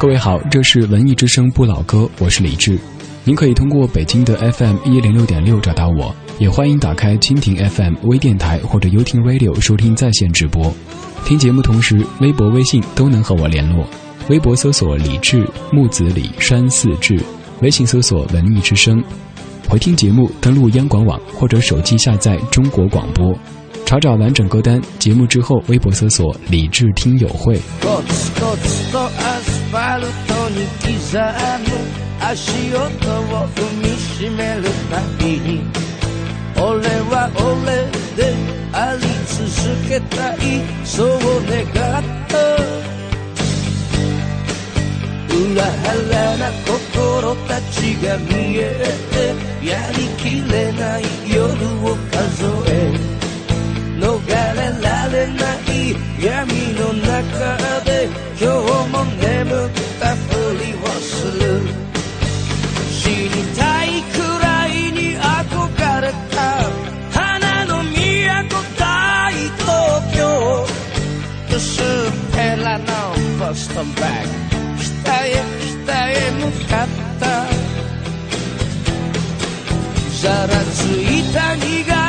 各位好，这是文艺之声不老歌，我是李志。您可以通过北京的 FM 一零六点六找到我，也欢迎打开蜻蜓 FM 微电台或者 YouTing Radio 收听在线直播。听节目同时，微博、微信都能和我联络。微博搜索李志木子李山寺志，微信搜索文艺之声。回听节目，登录央广网或者手机下载中国广播。查找完整歌单，节目之后微博搜索“李智听友会”。ァルトに刻む足音を踏みしめるたびに俺は俺であり続けたいそう願った裏腹な心たちが見えてやりきれない夜を数え逃れられない闇の中で今日も眠ったふりをする。死にたいくらいに憧れた花の都大東京。薄っぺらのボストンバッグ北へ北へ向かった。ざらついた苦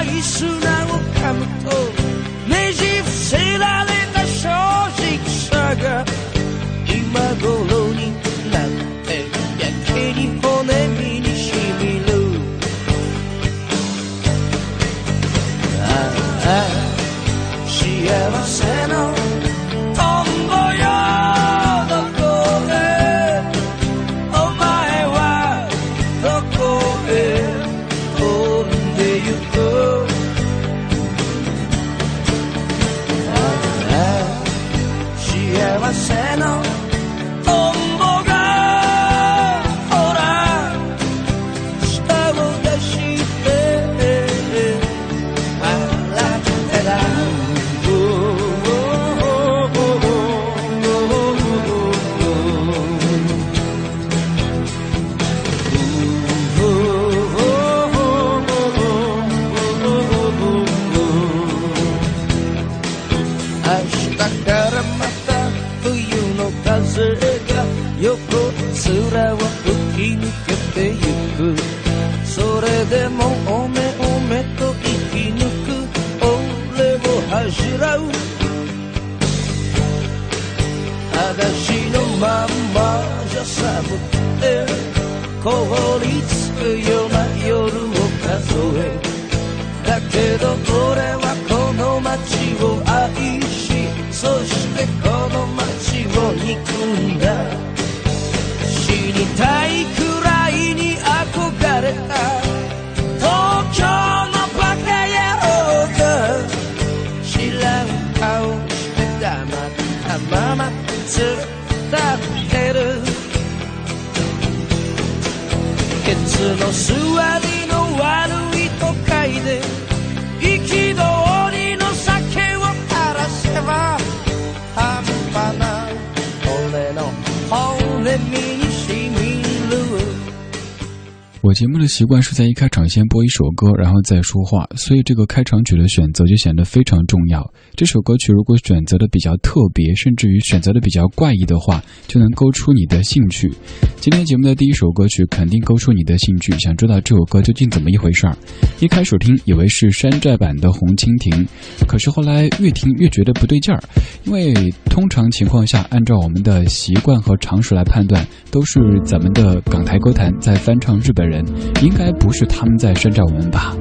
我节目的习惯是在一开场先播一首歌，然后再说话，所以这个开场曲的选择就显得非常重要。这首歌曲如果选择的比较特别，甚至于选择的比较怪异的话，就能勾出你的兴趣。今天节目的第一首歌曲肯定勾出你的兴趣，想知道这首歌究竟怎么一回事儿。一开始听以为是山寨版的《红蜻蜓》，可是后来越听越觉得不对劲儿，因为通常情况下，按照我们的习惯和常识来判断，都是咱们的港台歌坛在翻唱日本人，应该不是他们在山寨我们吧？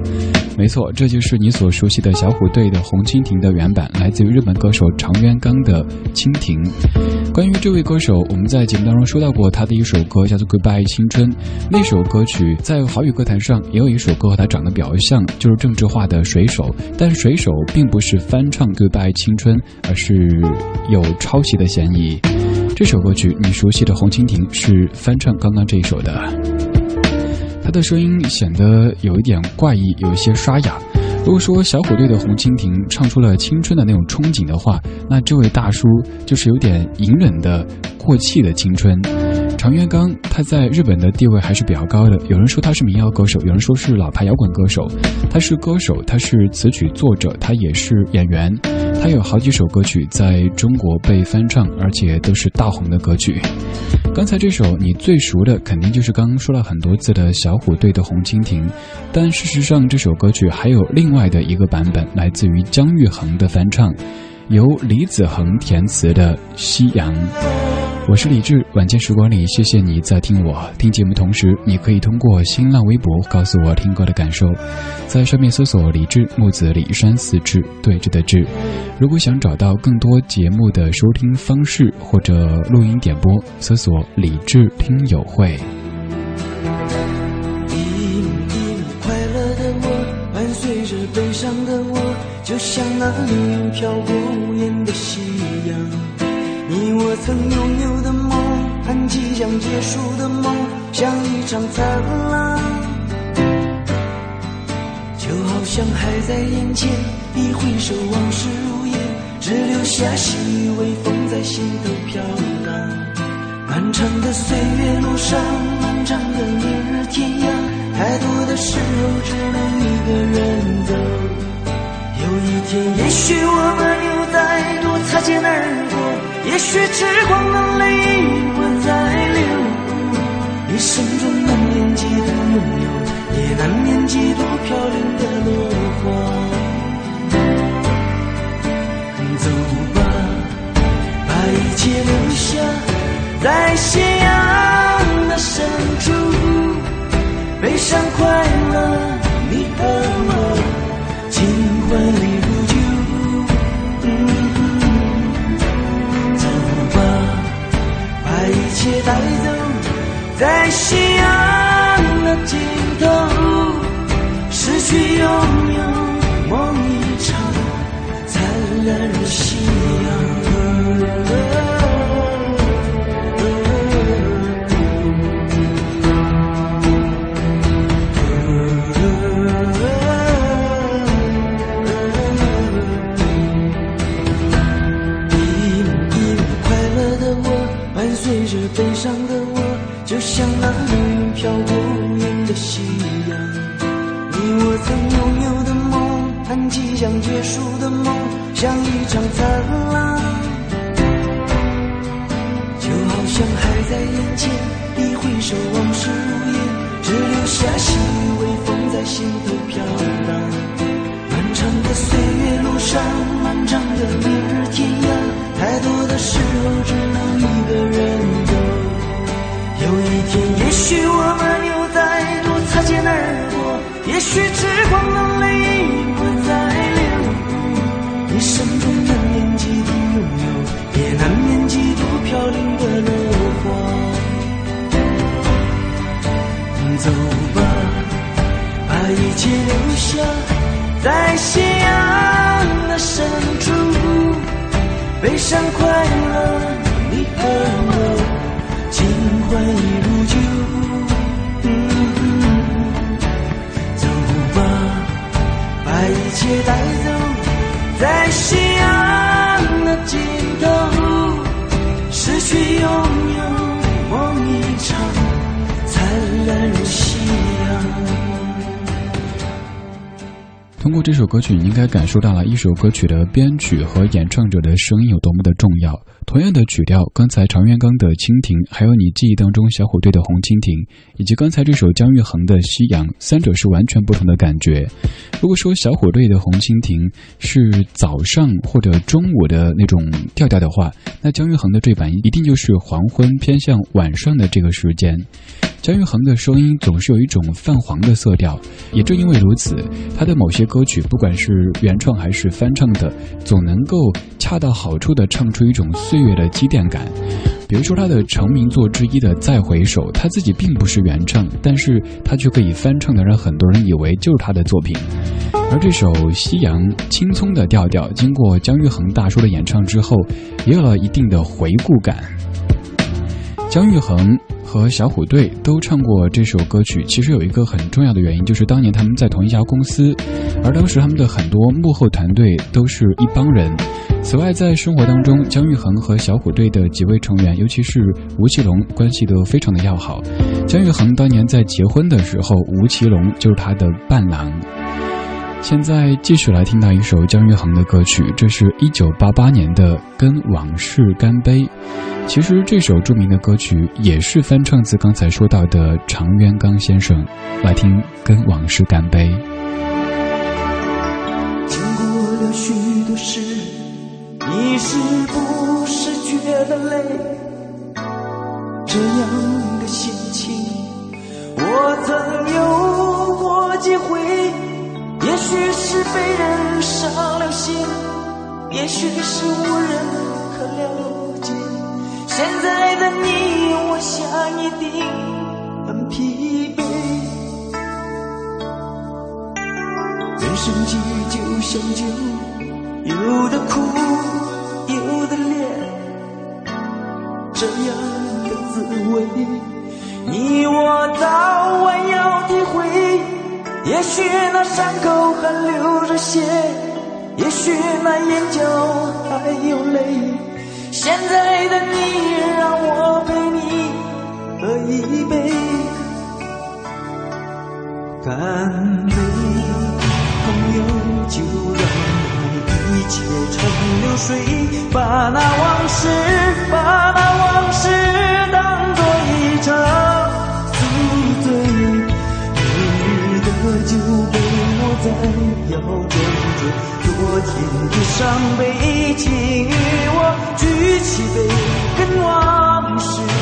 没错，这就是你所熟悉的小虎队的《红蜻蜓》的原版，来自于日本歌手长渊刚的《蜻蜓》。关于这位歌手，我们在节目当中说到过他的一首歌，叫做《Goodbye 青春》。那首歌曲在华语歌坛上也有一首歌和他长得比较像，就是郑智化的《水手》。但《水手》并不是翻唱《Goodbye 青春》，而是有抄袭的嫌疑。这首歌曲你熟悉的《红蜻蜓》是翻唱刚刚这一首的。他的声音显得有一点怪异，有一些沙哑。如果说小虎队的红蜻蜓唱出了青春的那种憧憬的话，那这位大叔就是有点隐忍的过气的青春。常元刚他在日本的地位还是比较高的，有人说他是民谣歌手，有人说是老牌摇滚歌手。他是歌手，他是词曲作者，他也是演员。他有好几首歌曲在中国被翻唱，而且都是大红的歌曲。刚才这首你最熟的，肯定就是刚刚说了很多次的小虎队的《红蜻蜓》，但事实上这首歌曲还有另外的一个版本，来自于姜育恒的翻唱，由李子恒填词的《夕阳》。我是李志，晚间时光里，谢谢你在听我听节目同时，你可以通过新浪微博告诉我听歌的感受，在上面搜索“李志木子李山四志对峙的志”。如果想找到更多节目的收听方式或者录音点播，搜索“李志听友会”。一一快乐的我，伴随着悲伤的我，就像那里飘过无言的夕阳。你我曾拥有，将结束的梦，像一场灿烂，就好像还在眼前。一挥手，往事如烟，只留下细雨微风在心头飘荡。漫长的岁月路上，漫长的明日天涯，太多的时候只能一个人走。有一天，也许我们又再度擦肩而过。也许痴狂的泪不再流，一生中难免几度拥有，也难免几度飘零的落花。走吧，把一切留下，在夕阳的深处，悲伤快乐，在夕阳的尽头，失去拥有梦一场，灿烂如星结束的梦像一场灿烂，就好像还在眼前。一挥手，往事如烟，只留下细雨微风在心头飘荡。漫长的岁月路上，漫长的明日天涯，太多的时候只能一个人走。有一天，也许我们又再度擦肩而过，也许痴狂的泪。一切留下，在夕阳的深处。悲伤快乐，你和我，情怀一如旧。走吧，把一切带走。在夕阳的尽头，失去拥有梦一场，灿烂如通过这首歌曲，你应该感受到了一首歌曲的编曲和演唱者的声音有多么的重要。同样的曲调，刚才常元刚的《蜻蜓》，还有你记忆当中小虎队的《红蜻蜓》，以及刚才这首姜育恒的《夕阳》，三者是完全不同的感觉。如果说小虎队的《红蜻蜓》是早上或者中午的那种调调的话，那姜育恒的这版一定就是黄昏偏向晚上的这个时间。姜育恒的声音总是有一种泛黄的色调，也正因为如此，他的某些歌曲，不管是原创还是翻唱的，总能够恰到好处地唱出一种岁月的积淀感。比如说他的成名作之一的《再回首》，他自己并不是原唱，但是他却可以翻唱的让很多人以为就是他的作品。而这首《夕阳》青葱的调调，经过姜育恒大叔的演唱之后，也有了一定的回顾感。姜育恒。和小虎队都唱过这首歌曲。其实有一个很重要的原因，就是当年他们在同一家公司，而当时他们的很多幕后团队都是一帮人。此外，在生活当中，姜育恒和小虎队的几位成员，尤其是吴奇隆，关系都非常的要好。姜育恒当年在结婚的时候，吴奇隆就是他的伴郎。现在继续来听到一首姜育恒的歌曲，这是一九八八年的《跟往事干杯》。其实这首著名的歌曲也是翻唱自刚才说到的常渊刚先生。来听《跟往事干杯》。经过了许多事，你是不是觉得累？这样的心情，我曾有。也许是被人伤了心，也许是无人可了解。现在的你，我想一定很疲惫。人生际遇就像酒，有的苦，也许那伤口还流着血，也许那眼角还有泪。现在的你，让我陪你喝一杯，干杯，朋友，就让一切成流水，把那往事，把那往事摇装着昨天的伤悲，已经与我举起杯，跟往事。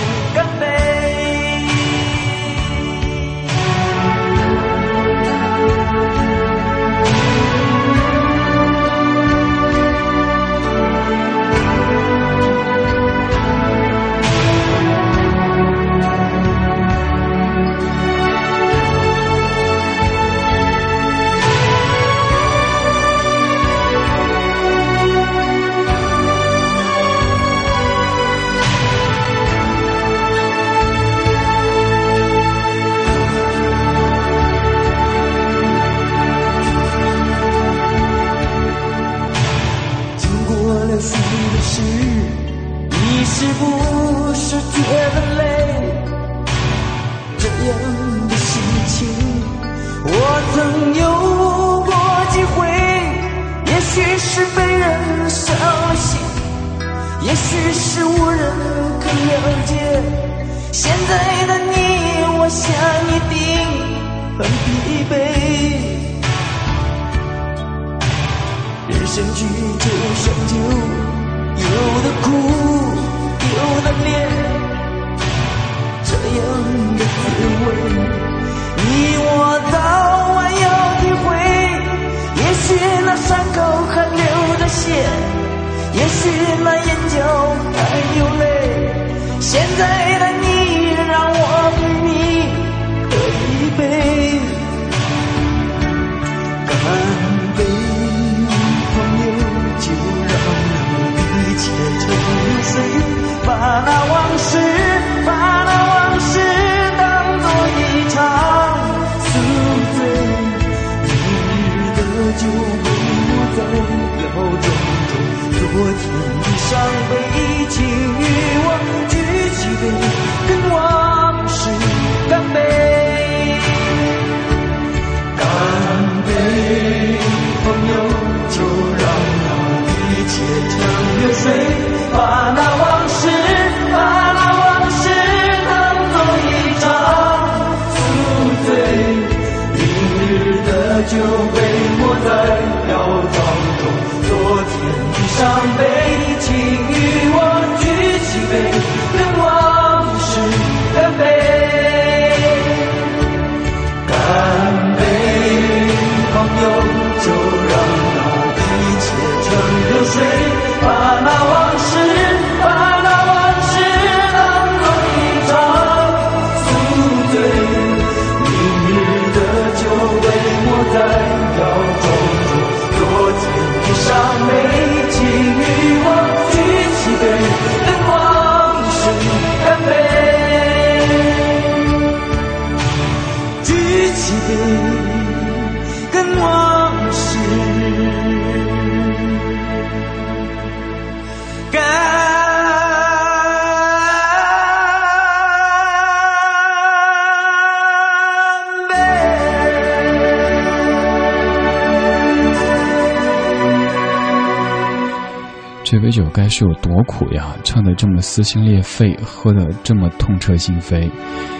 酒该是有多苦呀？唱的这么撕心裂肺，喝的这么痛彻心扉。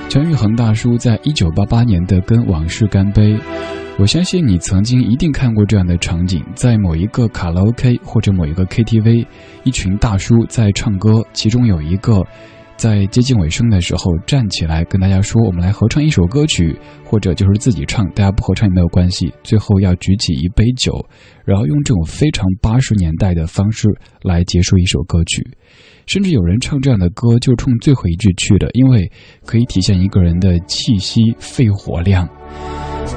姜育恒大叔在一九八八年的《跟往事干杯》，我相信你曾经一定看过这样的场景：在某一个卡拉 OK 或者某一个 KTV，一群大叔在唱歌，其中有一个。在接近尾声的时候，站起来跟大家说：“我们来合唱一首歌曲，或者就是自己唱，大家不合唱也没有关系。”最后要举起一杯酒，然后用这种非常八十年代的方式来结束一首歌曲。甚至有人唱这样的歌就冲最后一句去的，因为可以体现一个人的气息、肺活量。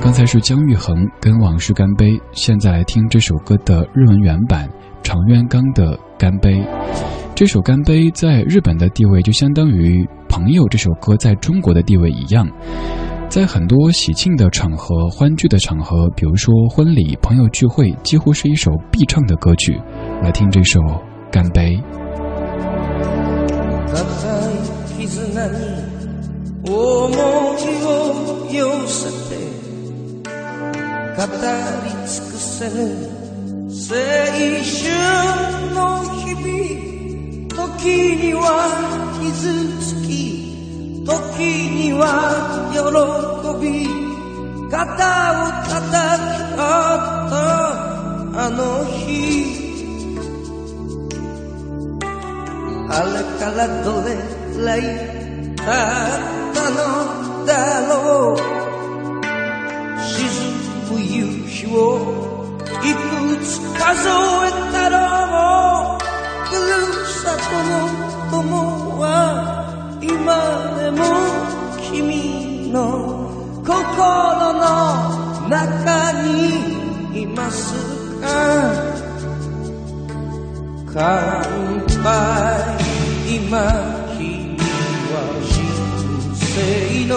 刚才是姜育恒跟《往事干杯》，现在来听这首歌的日文原版常渊刚的《干杯》。这首《干杯》在日本的地位就相当于《朋友》这首歌在中国的地位一样，在很多喜庆的场合、欢聚的场合，比如说婚礼、朋友聚会，几乎是一首必唱的歌曲。来听这首《干杯》。時には傷つき時には喜び肩を叩き合ったあの日。あれからどれくらい経ったのだろう。沈む夕日をいくつ数えたろう。さとの友は今でも君の心の中にいますか？乾杯。今君は人生の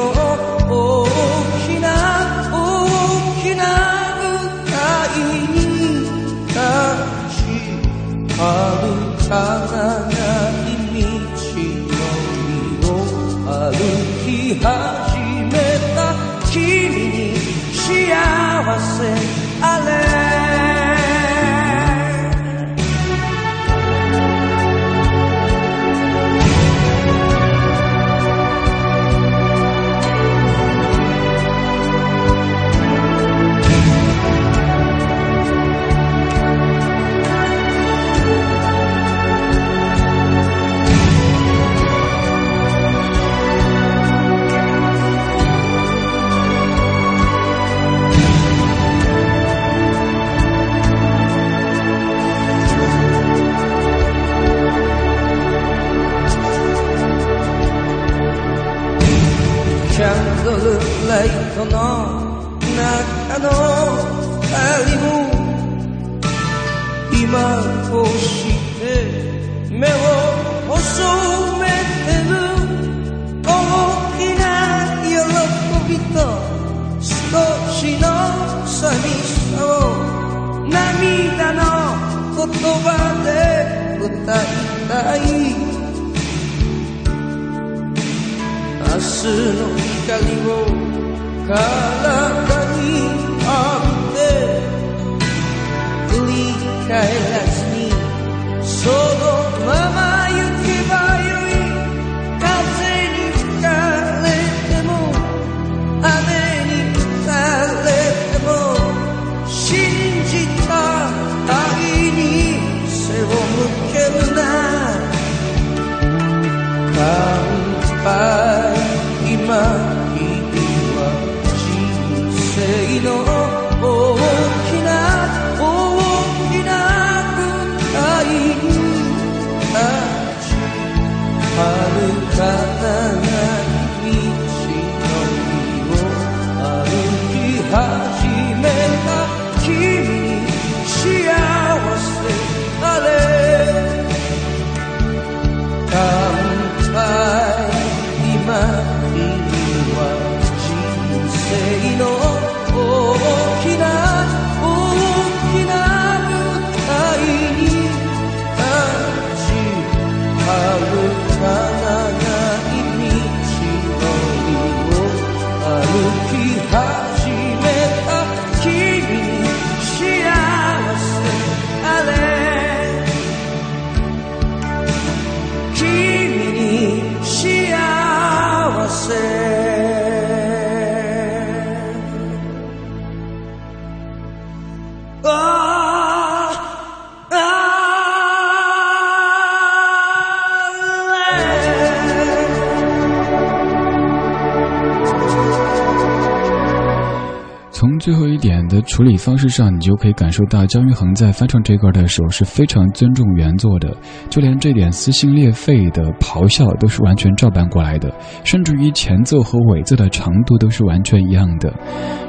处理方式上，你就可以感受到姜育恒在翻唱这歌的时候是非常尊重原作的，就连这点撕心裂肺的咆哮都是完全照搬过来的，甚至于前奏和尾奏的长度都是完全一样的。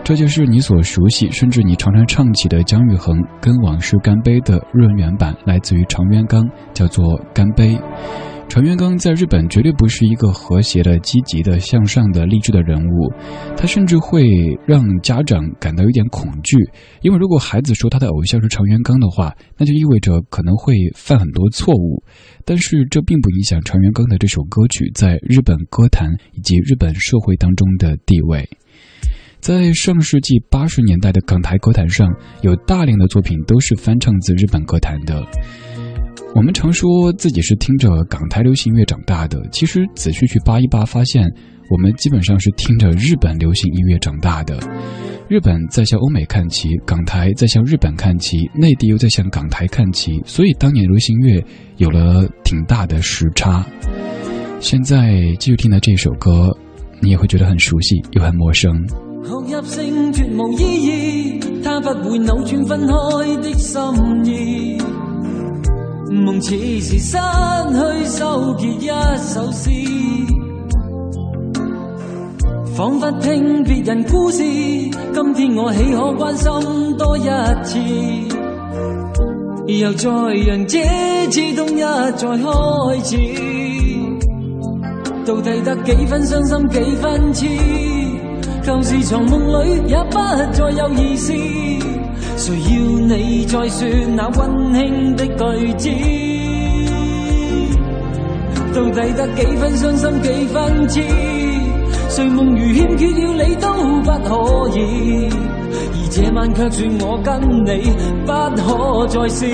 这就是你所熟悉，甚至你常常唱起的姜育恒跟《往事干杯》的润原版，来自于常元刚，叫做《干杯》。船元刚在日本绝对不是一个和谐的、积极的、向上的、励志的人物，他甚至会让家长感到有点恐惧，因为如果孩子说他的偶像是常元刚的话，那就意味着可能会犯很多错误。但是这并不影响常元刚的这首歌曲在日本歌坛以及日本社会当中的地位。在上世纪八十年代的港台歌坛上，有大量的作品都是翻唱自日本歌坛的。我们常说自己是听着港台流行音乐长大的，其实仔细去扒一扒，发现我们基本上是听着日本流行音乐长大的。日本在向欧美看齐，港台在向日本看齐，内地又在向港台看齐，所以当年流行音乐有了挺大的时差。现在继续听的这首歌，你也会觉得很熟悉又很陌生。梦似是失去收结一首诗，仿佛听别人故事。今天我岂可关心多一次？又再让这次冬日再开始，到底得几分伤心几分痴？旧时藏梦里也不再有意思。谁要你再说那温馨的句子？到底得几分伤心几分痴？谁梦如欠缺了你都不可以，而这晚却说我跟你不可再试。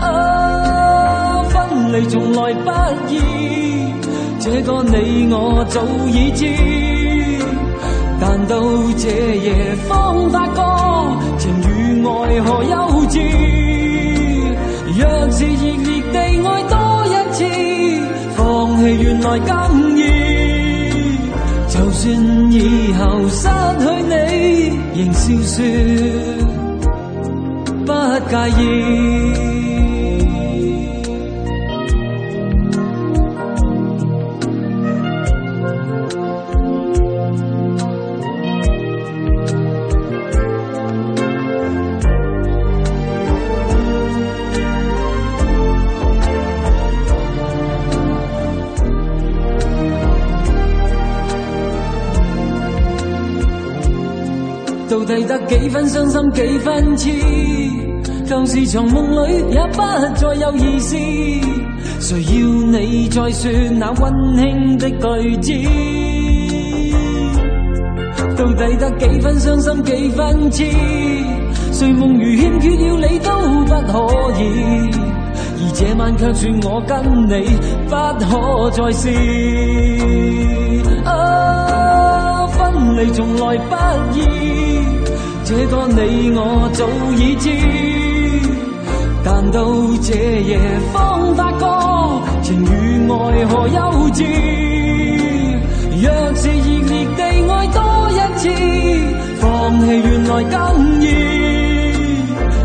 啊，分离从来不易，这个你我早已知。但到这夜方发觉情与爱何幼稚。若是热烈地爱多一次，放弃原来更易。就算以后失去你，仍笑说不介意。到底得几分伤心几分痴？旧时藏梦里也不再有意思。谁要你再说那温馨的句子？到底得几分伤心几分痴？谁梦如欠缺了你都不可以，而这晚却说我跟你不可再试。啊，分离从来不易。这个你我早已知，但到这夜方发觉情与爱何幼稚。若是热烈地爱多一次，放弃原来更易。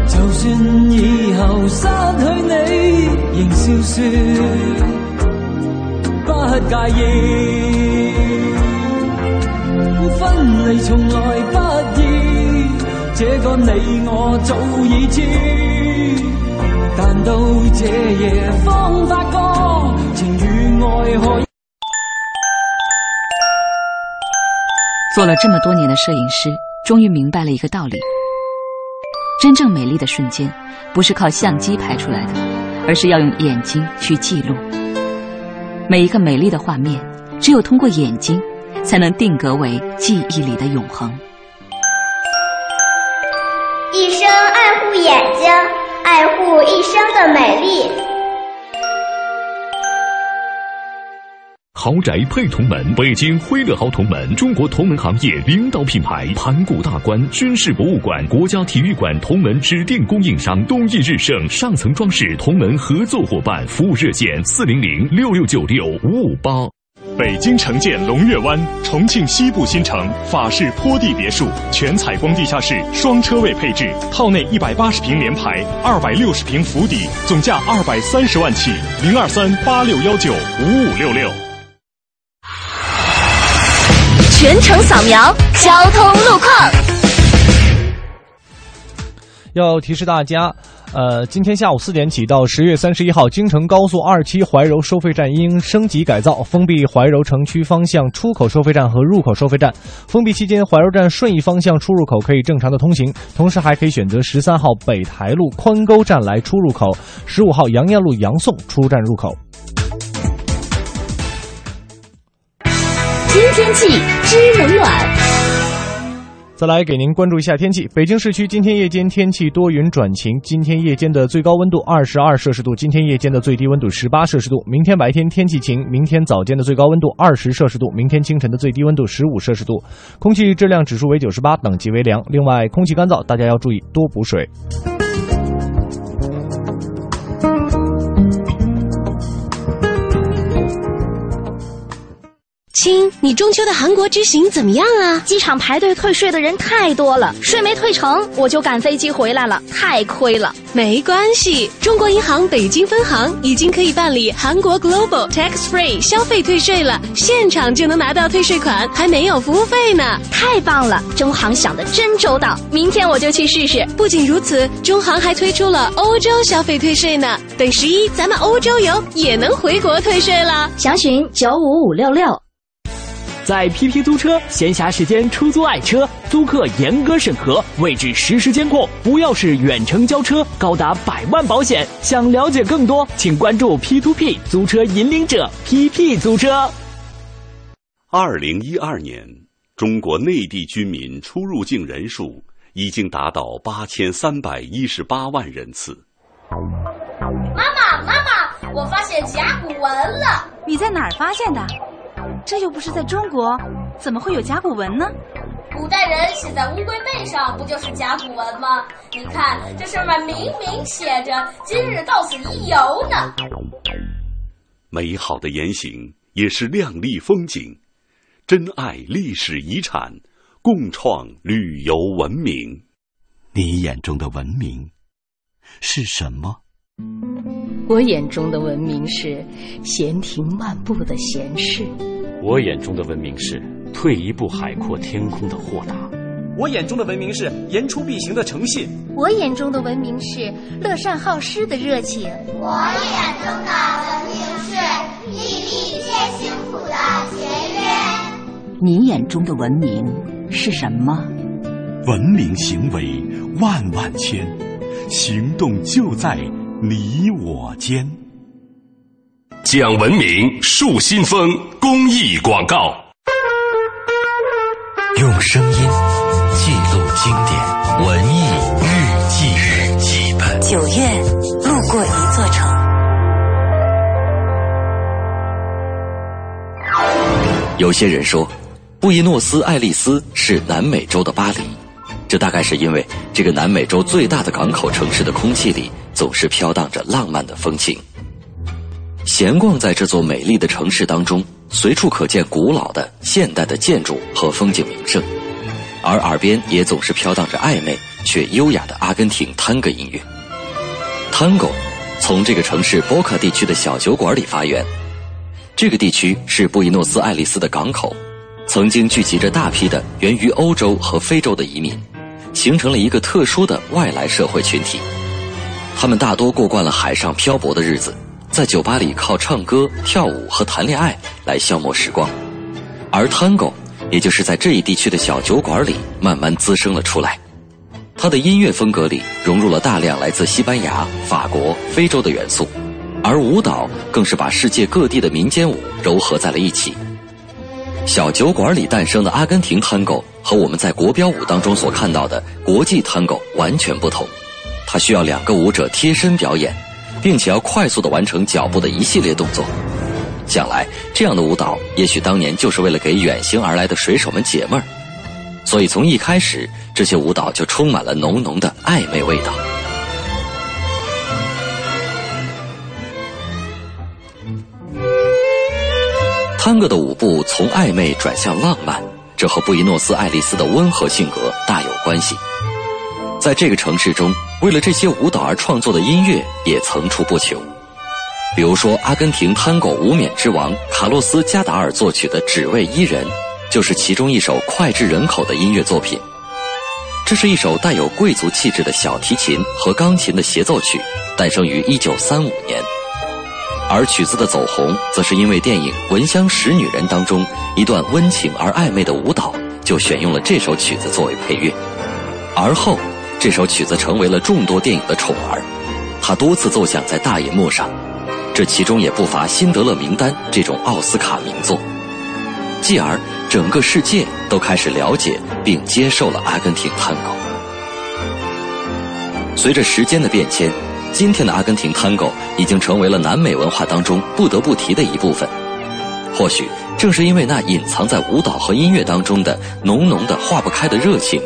就算以后失去你，仍笑说不介意。分离从来不。这个你我早已知，但到这夜方发觉情与爱何。做了这么多年的摄影师，终于明白了一个道理：真正美丽的瞬间，不是靠相机拍出来的，而是要用眼睛去记录。每一个美丽的画面，只有通过眼睛，才能定格为记忆里的永恒。一生爱护眼睛，爱护一生的美丽。豪宅配同门，北京辉乐豪同门，中国同门行业领导品牌，盘古大观军事博物馆、国家体育馆同门指定供应商，东益日盛上层装饰同门合作伙伴，服务热线：四零零六六九六五五八。北京城建龙悦湾，重庆西部新城法式坡地别墅，全采光地下室，双车位配置，套内一百八十平联排，二百六十平府邸，总价二百三十万起，零二三八六幺九五五六六。全程扫描交通路况。要提示大家，呃，今天下午四点起到十月三十一号，京承高速二期怀柔收费站因升级改造，封闭怀柔城区方向出口收费站和入口收费站。封闭期间，怀柔站顺义方向出入口可以正常的通行，同时还可以选择十三号北台路宽沟站来出入口，十五号杨艳路杨宋出站入口。听天气知冷暖。再来给您关注一下天气。北京市区今天夜间天气多云转晴，今天夜间的最高温度二十二摄氏度，今天夜间的最低温度十八摄氏度。明天白天天气晴，明天早间的最高温度二十摄氏度，明天清晨的最低温度十五摄氏度。空气质量指数为九十八，等级为良。另外，空气干燥，大家要注意多补水。亲，你中秋的韩国之行怎么样啊？机场排队退税的人太多了，税没退成，我就赶飞机回来了，太亏了。没关系，中国银行北京分行已经可以办理韩国 Global Tax Free 消费退税了，现场就能拿到退税款，还没有服务费呢。太棒了，中行想的真周到，明天我就去试试。不仅如此，中行还推出了欧洲消费退税呢。等十一咱们欧洲游也能回国退税了。详询九五五六六。在 PP 租车，闲暇时间出租爱车，租客严格审核，位置实时监控，不要是远程交车，高达百万保险。想了解更多，请关注 P2P 租车引领者 PP 租车。二零一二年，中国内地居民出入境人数已经达到八千三百一十八万人次。妈妈，妈妈，我发现甲骨文了。你在哪儿发现的？这又不是在中国，怎么会有甲骨文呢？古代人写在乌龟背上，不就是甲骨文吗？你看，这上面明明写着“今日到此一游”呢。美好的言行也是亮丽风景，珍爱历史遗产，共创旅游文明。你眼中的文明是什么？我眼中的文明是闲庭漫步的闲适。我眼中的文明是退一步海阔天空的豁达。我眼中的文明是言出必行的诚信。我眼中的文明是乐善好施的热情。我眼中的文明是粒粒皆辛苦的节约。你眼中的文明是什么？文明行为万万千，行动就在你我间。讲文明树新风公益广告，用声音记录经典文艺日记日记本。九月，路过一座城。有些人说，布宜诺斯艾利斯是南美洲的巴黎，这大概是因为这个南美洲最大的港口城市的空气里总是飘荡着浪漫的风情。闲逛在这座美丽的城市当中，随处可见古老的、现代的建筑和风景名胜，而耳边也总是飘荡着暧昧却优雅的阿根廷探戈音乐。探戈从这个城市波卡地区的小酒馆里发源。这个地区是布宜诺斯艾利斯的港口，曾经聚集着大批的源于欧洲和非洲的移民，形成了一个特殊的外来社会群体。他们大多过惯了海上漂泊的日子。在酒吧里靠唱歌、跳舞和谈恋爱来消磨时光，而 Tango 也就是在这一地区的小酒馆里慢慢滋生了出来。它的音乐风格里融入了大量来自西班牙、法国、非洲的元素，而舞蹈更是把世界各地的民间舞糅合在了一起。小酒馆里诞生的阿根廷 Tango 和我们在国标舞当中所看到的国际 Tango 完全不同，它需要两个舞者贴身表演。并且要快速的完成脚步的一系列动作，想来这样的舞蹈，也许当年就是为了给远行而来的水手们解闷儿，所以从一开始，这些舞蹈就充满了浓浓的暧昧味道。探戈的舞步从暧昧转向浪漫，这和布宜诺斯艾利斯的温和性格大有关系。在这个城市中，为了这些舞蹈而创作的音乐也层出不穷。比如说，阿根廷探戈无冕之王卡洛斯·加达尔作曲的《只为伊人》，就是其中一首脍炙人口的音乐作品。这是一首带有贵族气质的小提琴和钢琴的协奏曲，诞生于1935年。而曲子的走红，则是因为电影《闻香识女人》当中一段温情而暧昧的舞蹈，就选用了这首曲子作为配乐。而后，这首曲子成为了众多电影的宠儿，它多次奏响在大银幕上。这其中也不乏《辛德勒名单》这种奥斯卡名作，继而整个世界都开始了解并接受了阿根廷探戈。随着时间的变迁，今天的阿根廷探戈已经成为了南美文化当中不得不提的一部分。或许正是因为那隐藏在舞蹈和音乐当中的浓浓的化不开的热情，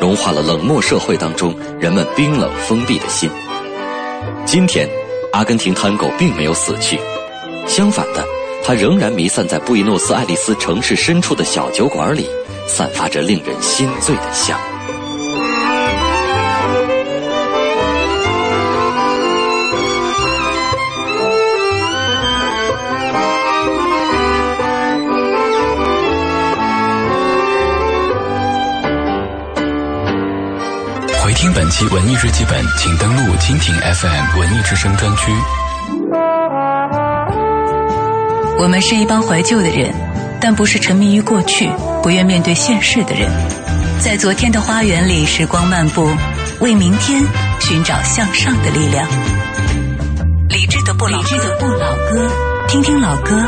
融化了冷漠社会当中人们冰冷封闭的心。今天。阿根廷探戈并没有死去，相反的，它仍然弥散在布宜诺斯艾利斯城市深处的小酒馆里，散发着令人心醉的香。听本期文艺日记本，请登录蜻蜓 FM 文艺之声专区。我们是一帮怀旧的人，但不是沉迷于过去、不愿面对现实的人。在昨天的花园里，时光漫步，为明天寻找向上的力量。理智的不老，理智的不老歌，听听老歌，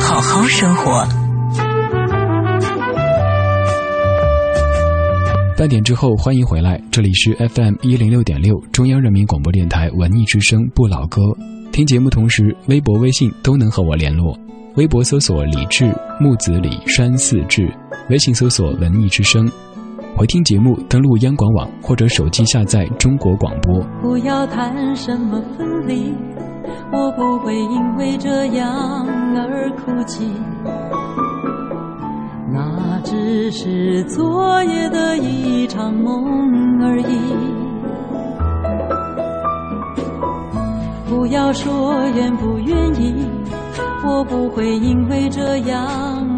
好好生活。半点之后，欢迎回来，这里是 FM 一零六点六，中央人民广播电台文艺之声不老歌。听节目同时，微博、微信都能和我联络。微博搜索“李志木子李山寺志”，微信搜索“文艺之声”。回听节目，登录央广网或者手机下载中国广播。不要谈什么分离，我不会因为这样而哭泣。那只是昨夜的一场梦而已。不要说愿不愿意，我不会因为这样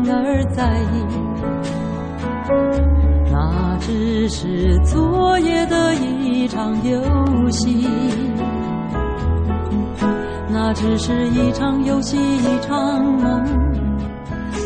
而在意。那只是昨夜的一场游戏，那只是一场游戏，一场梦。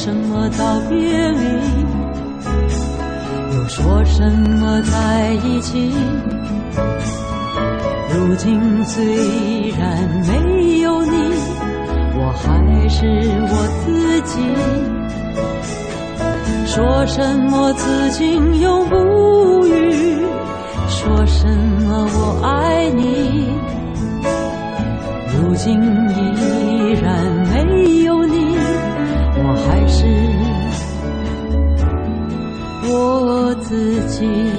什么道别离？又说什么在一起？如今虽然没有你，我还是我自己。说什么此情永不渝？说什么我爱你？如今已我自己。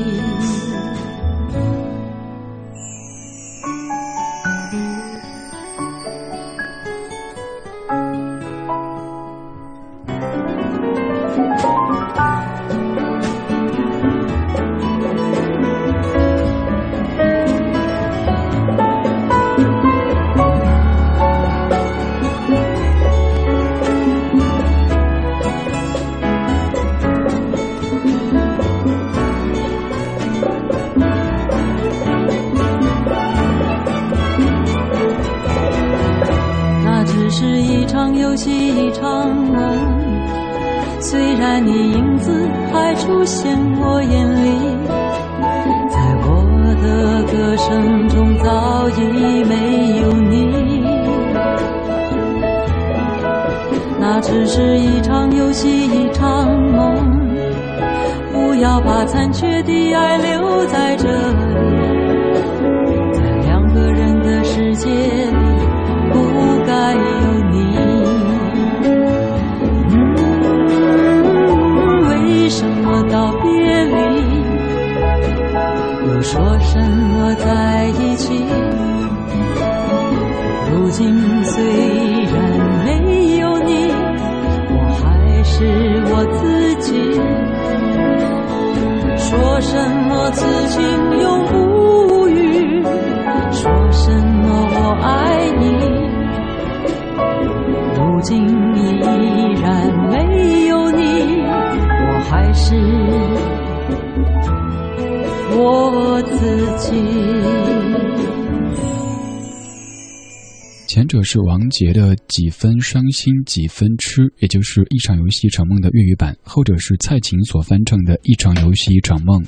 是王杰的《几分伤心几分痴》，也就是一场游戏一场梦的粤语版；后者是蔡琴所翻唱的《一场游戏一场梦》。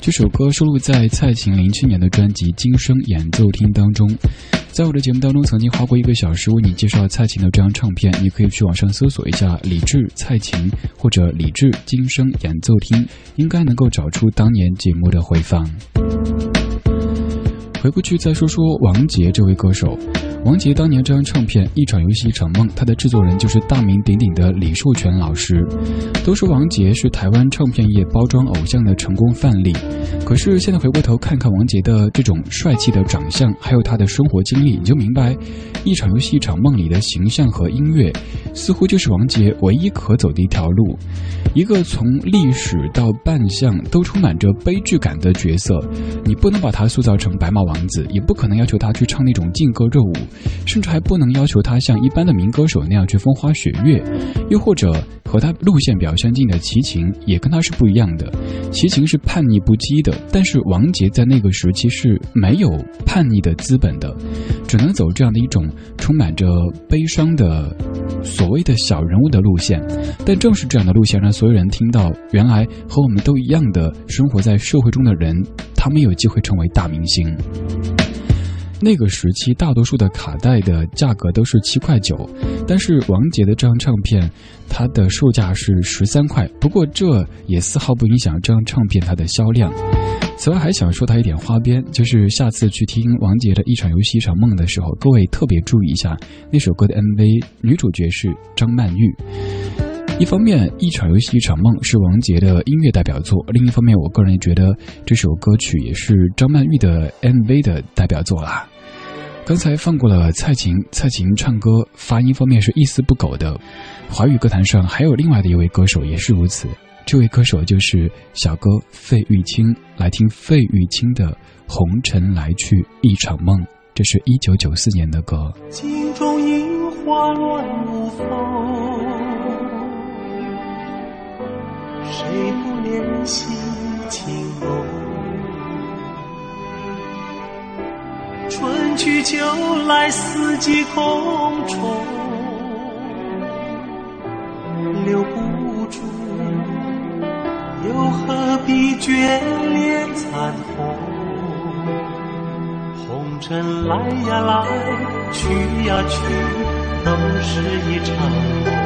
这首歌收录在蔡琴零七年的专辑《今生演奏厅》当中。在我的节目当中，曾经花过一个小时为你介绍蔡琴的这张唱片，你可以去网上搜索一下“李志蔡琴”或者“李志今生演奏厅”，应该能够找出当年节目的回放。回过去再说说王杰这位歌手。王杰当年这张唱片《一场游戏一场梦》，他的制作人就是大名鼎鼎的李寿全老师。都说王杰是台湾唱片业包装偶像的成功范例，可是现在回过头看看王杰的这种帅气的长相，还有他的生活经历，你就明白，《一场游戏一场梦》里的形象和音乐，似乎就是王杰唯一可走的一条路。一个从历史到扮相都充满着悲剧感的角色，你不能把他塑造成白马王子，也不可能要求他去唱那种劲歌热舞。甚至还不能要求他像一般的民歌手那样去风花雪月，又或者和他路线比较相近的齐秦，也跟他是不一样的。齐秦是叛逆不羁的，但是王杰在那个时期是没有叛逆的资本的，只能走这样的一种充满着悲伤的所谓的小人物的路线。但正是这样的路线，让所有人听到，原来和我们都一样的生活在社会中的人，他们有机会成为大明星。那个时期，大多数的卡带的价格都是七块九，但是王杰的这张唱片，它的售价是十三块。不过这也丝毫不影响这张唱片它的销量。此外，还想说他一点花边，就是下次去听王杰的一场游戏一场梦的时候，各位特别注意一下那首歌的 MV，女主角是张曼玉。一方面，《一场游戏一场梦》是王杰的音乐代表作；另一方面，我个人觉得这首歌曲也是张曼玉的 MV 的代表作啦。刚才放过了蔡琴，蔡琴唱歌发音方面是一丝不苟的。华语歌坛上还有另外的一位歌手也是如此，这位歌手就是小哥费玉清。来听费玉清的《红尘来去一场梦》，这是一九九四年的歌。镜中樱花乱如风。谁不怜惜情浓？春去秋来，四季空重，留不住，又何必眷恋残红？红尘来呀来，去呀去，都是一场梦。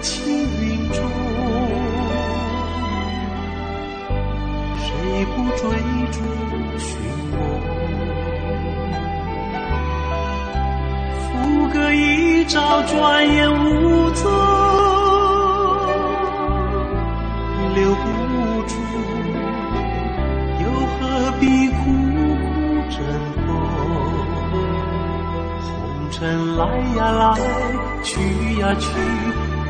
青云中，谁不追逐寻梦？浮歌一朝，转眼无踪，留不住，又何必苦苦争锋？红尘来呀来。去呀去，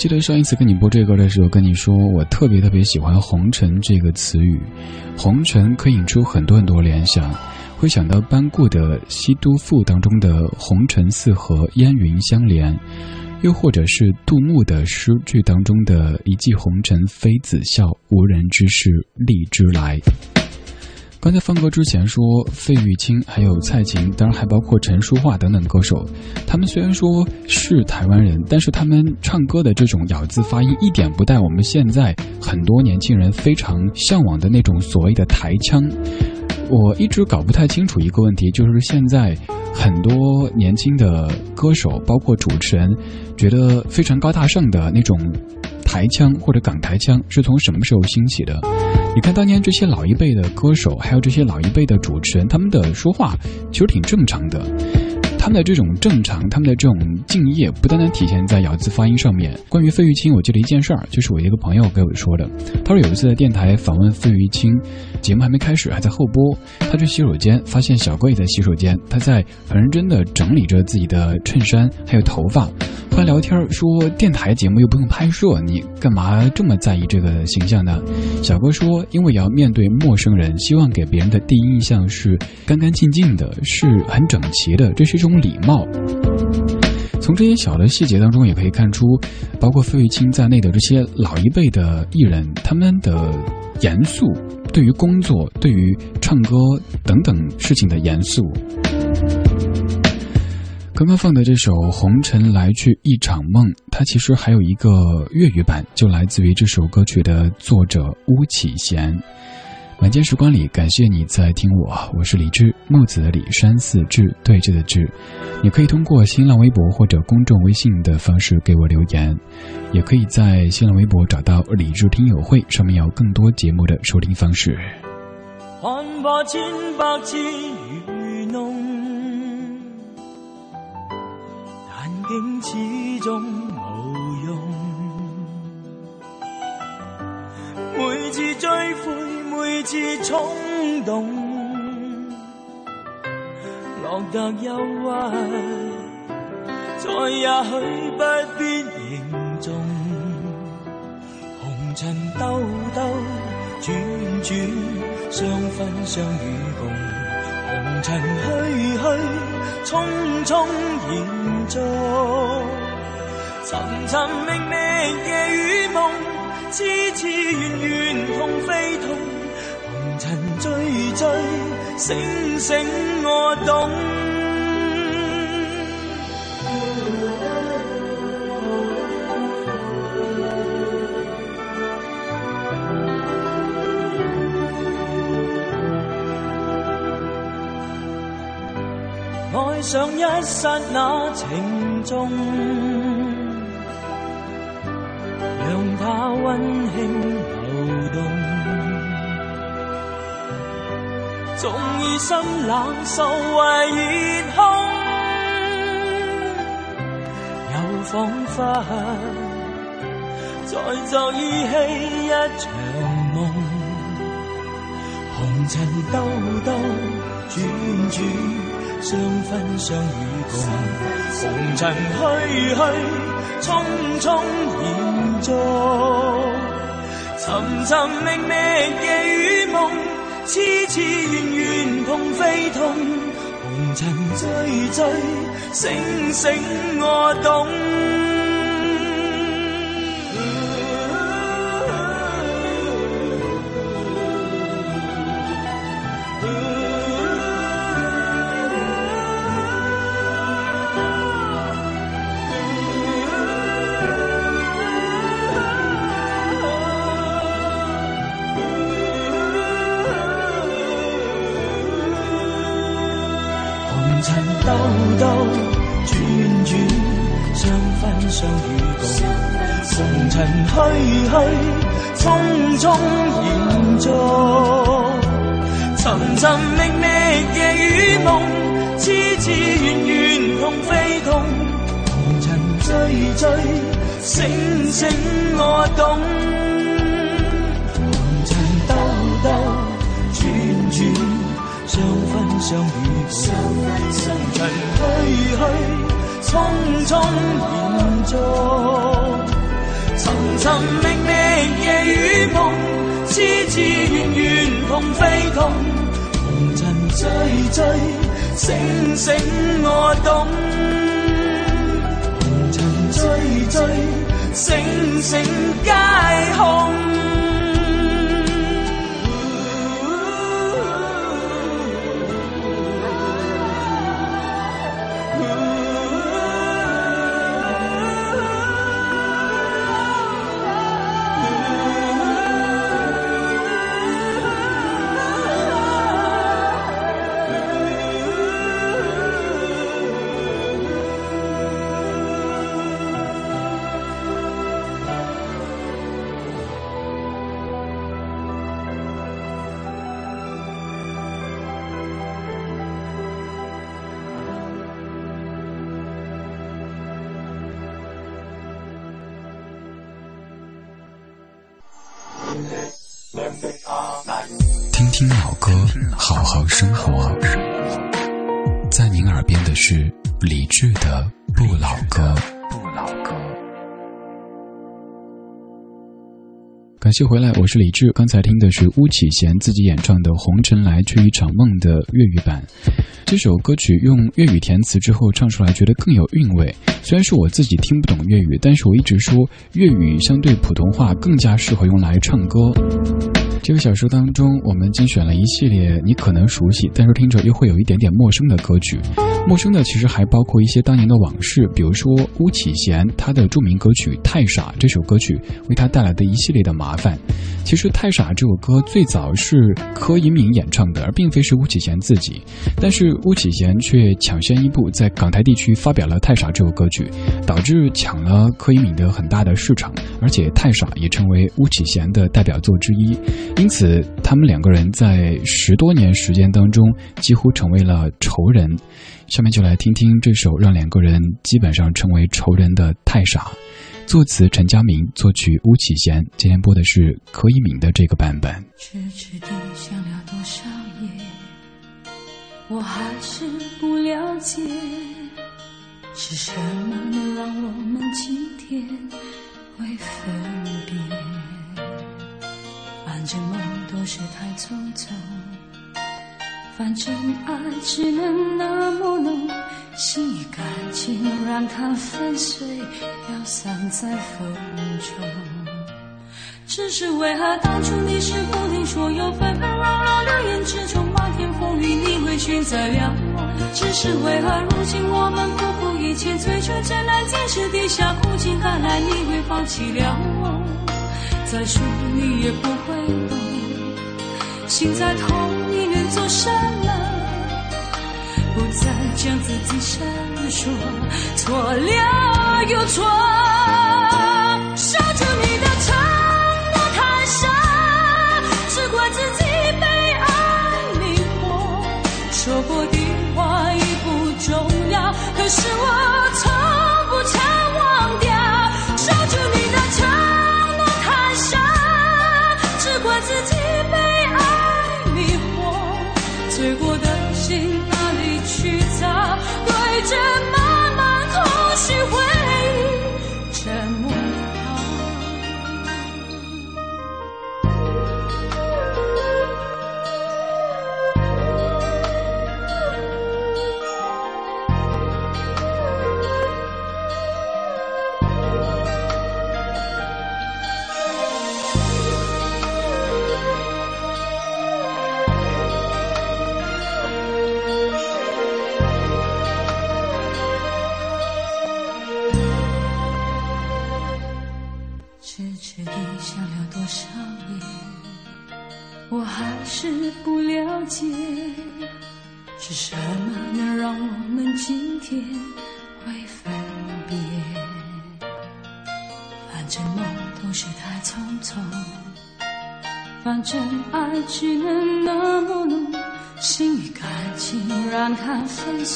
记得上一次跟你播这歌的时候，跟你说我特别特别喜欢“红尘”这个词语，“红尘”可以引出很多很多联想，会想到班固的《西都赋》当中的“红尘似河，烟云相连”，又或者是杜牧的诗句当中的一骑红尘妃子笑，无人知是荔枝来。刚才放歌之前说，费玉清还有蔡琴，当然还包括陈淑桦等等歌手，他们虽然说是台湾人，但是他们唱歌的这种咬字发音一点不带我们现在很多年轻人非常向往的那种所谓的台腔。我一直搞不太清楚一个问题，就是现在很多年轻的歌手，包括主持人，觉得非常高大上的那种台腔或者港台腔是从什么时候兴起的？你看，当年这些老一辈的歌手，还有这些老一辈的主持人，他们的说话其实挺正常的。他们的这种正常，他们的这种敬业，不单单体现在咬字发音上面。关于费玉清，我记得一件事儿，就是我一个朋友给我说的。他说有一次在电台访问费玉清，节目还没开始，还在后播，他去洗手间，发现小哥也在洗手间，他在很认真的整理着自己的衬衫还有头发。后来聊天说，电台节目又不用拍摄，你干嘛这么在意这个形象呢？小哥说，因为要面对陌生人，希望给别人的第一印象是干干净净的，是很整齐的，这是一种。礼貌。从这些小的细节当中，也可以看出，包括费玉清在内的这些老一辈的艺人，他们的严肃，对于工作、对于唱歌等等事情的严肃。刚刚放的这首《红尘来去一场梦》，它其实还有一个粤语版，就来自于这首歌曲的作者巫启贤。晚间时光里，感谢你在听我，我是李志，木子李，山寺志，对峙的志。你可以通过新浪微博或者公众微信的方式给我留言，也可以在新浪微博找到李志听友会，上面有更多节目的收听方式。看吧，千百次愚弄，但竟始终无用。每次追悔。每次冲动，落得忧郁，再也许不必凝重。红尘兜兜转转，相分相与共。红尘去去，匆匆延续，寻寻觅觅夜与梦，痴痴怨怨痛非痛。尘追追，醒醒我懂。爱上一刹那情重，让它温馨流动。纵已心冷，受为热空，又仿佛再就依稀一场梦，红尘兜兜转转，相分相与共，红尘去去，匆匆延续，寻寻觅觅夜与梦，痴痴怨怨痛非痛，红尘醉醉，醒醒我懂。匆匆延续。寻寻觅觅夜与梦，痴痴怨怨痛非痛。红尘醉醉，醒醒我懂。红尘醉醉，醒醒皆空。李志的《不老歌》。不老歌。感谢回来，我是李志。刚才听的是巫启贤自己演唱的《红尘来去一场梦》的粤语版。这首歌曲用粤语填词之后唱出来，觉得更有韵味。虽然说我自己听不懂粤语，但是我一直说粤语相对普通话更加适合用来唱歌。这个小说当中，我们精选了一系列你可能熟悉，但是听着又会有一点点陌生的歌曲。陌生的其实还包括一些当年的往事，比如说巫启贤他的著名歌曲《太傻》这首歌曲为他带来的一系列的麻烦。其实《太傻》这首歌最早是柯以敏演唱的，而并非是巫启贤自己。但是巫启贤却抢先一步在港台地区发表了《太傻》这首歌曲，导致抢了柯以敏的很大的市场，而且《太傻》也成为巫启贤的代表作之一。因此，他们两个人在十多年时间当中几乎成为了仇人。下面就来听听这首让两个人基本上成为仇人的《太傻》。作词陈佳明，作曲巫启贤。今天播的是柯以敏的这个版本。痴痴地想了多少夜，我还是不了解，是什么能让我们今天会分别？反正梦都是太匆匆，反正爱只能那么浓，心与感情让它粉碎，飘散在风中。只是为何当初你是不听所有纷纷扰扰流言之中，漫天风雨你会选择了我？只是为何如今我们不顾一切追求真爱，坚持地下苦尽甘来，你会放弃了我？再说你也不会懂，心在痛，你能做什么？不再将自己闪烁，错了又错，守住你的承诺太傻，只怪自己被爱迷惑，说过的话已不重要，可是我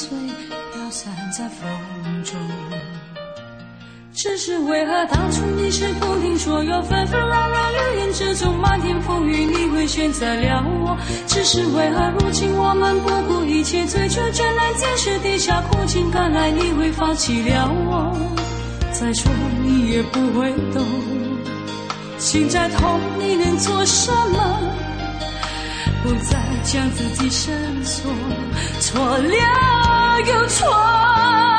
碎，飘散在风中。只是为何当初你是不听说，有纷纷扰扰流言之中漫天风雨，你会选择了我？只是为何如今我们不顾一切追求艰难坚持地下苦尽甘来，你会放弃了我？再说你也不会懂，心再痛你能做什么？不再将自己深锁，错了有错。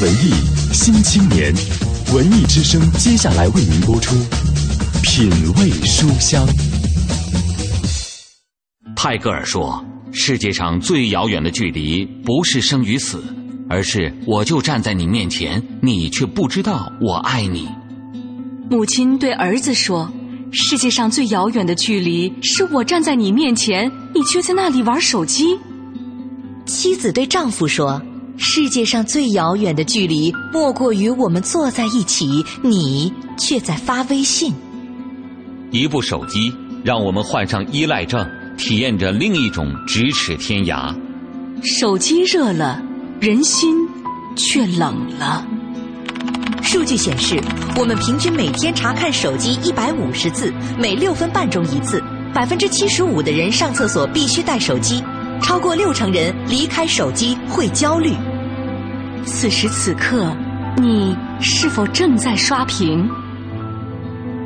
文艺新青年，文艺之声接下来为您播出《品味书香》。泰戈尔说：“世界上最遥远的距离，不是生与死，而是我就站在你面前，你却不知道我爱你。”母亲对儿子说：“世界上最遥远的距离，是我站在你面前，你却在那里玩手机。”妻子对丈夫说：“世界上最遥远的距离，莫过于我们坐在一起，你却在发微信。”一部手机让我们患上依赖症，体验着另一种咫尺天涯。手机热了，人心却冷了。数据显示，我们平均每天查看手机一百五十次，每六分半钟一次。百分之七十五的人上厕所必须带手机，超过六成人离开手机会焦虑。此时此刻，你是否正在刷屏？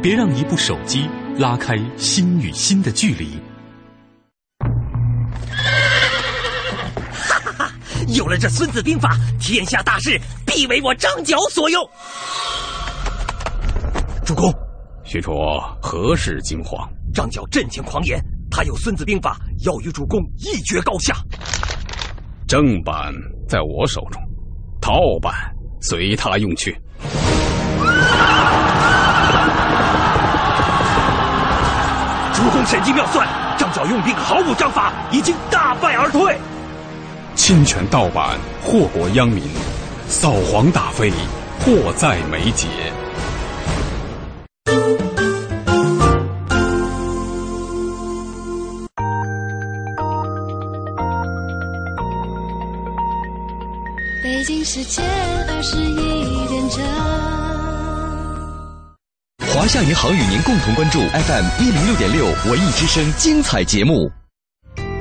别让一部手机拉开心与心的距离。哈哈哈！有了这《孙子兵法》，天下大事必为我张角所用。主公，许褚何事惊慌？张角阵前狂言，他有《孙子兵法》，要与主公一决高下。正版在我手中，套版随他用去。主公神机妙算，张角用兵毫无章法，已经大败而退。侵权盗版，祸国殃民，扫黄打非，迫在眉睫。京时间二十一点整。华夏银行与您共同关注 FM 一零六点六文艺之声精彩节目。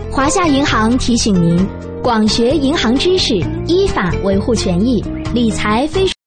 华夏银行提醒您：广学银行知识，依法维护权益，理财非。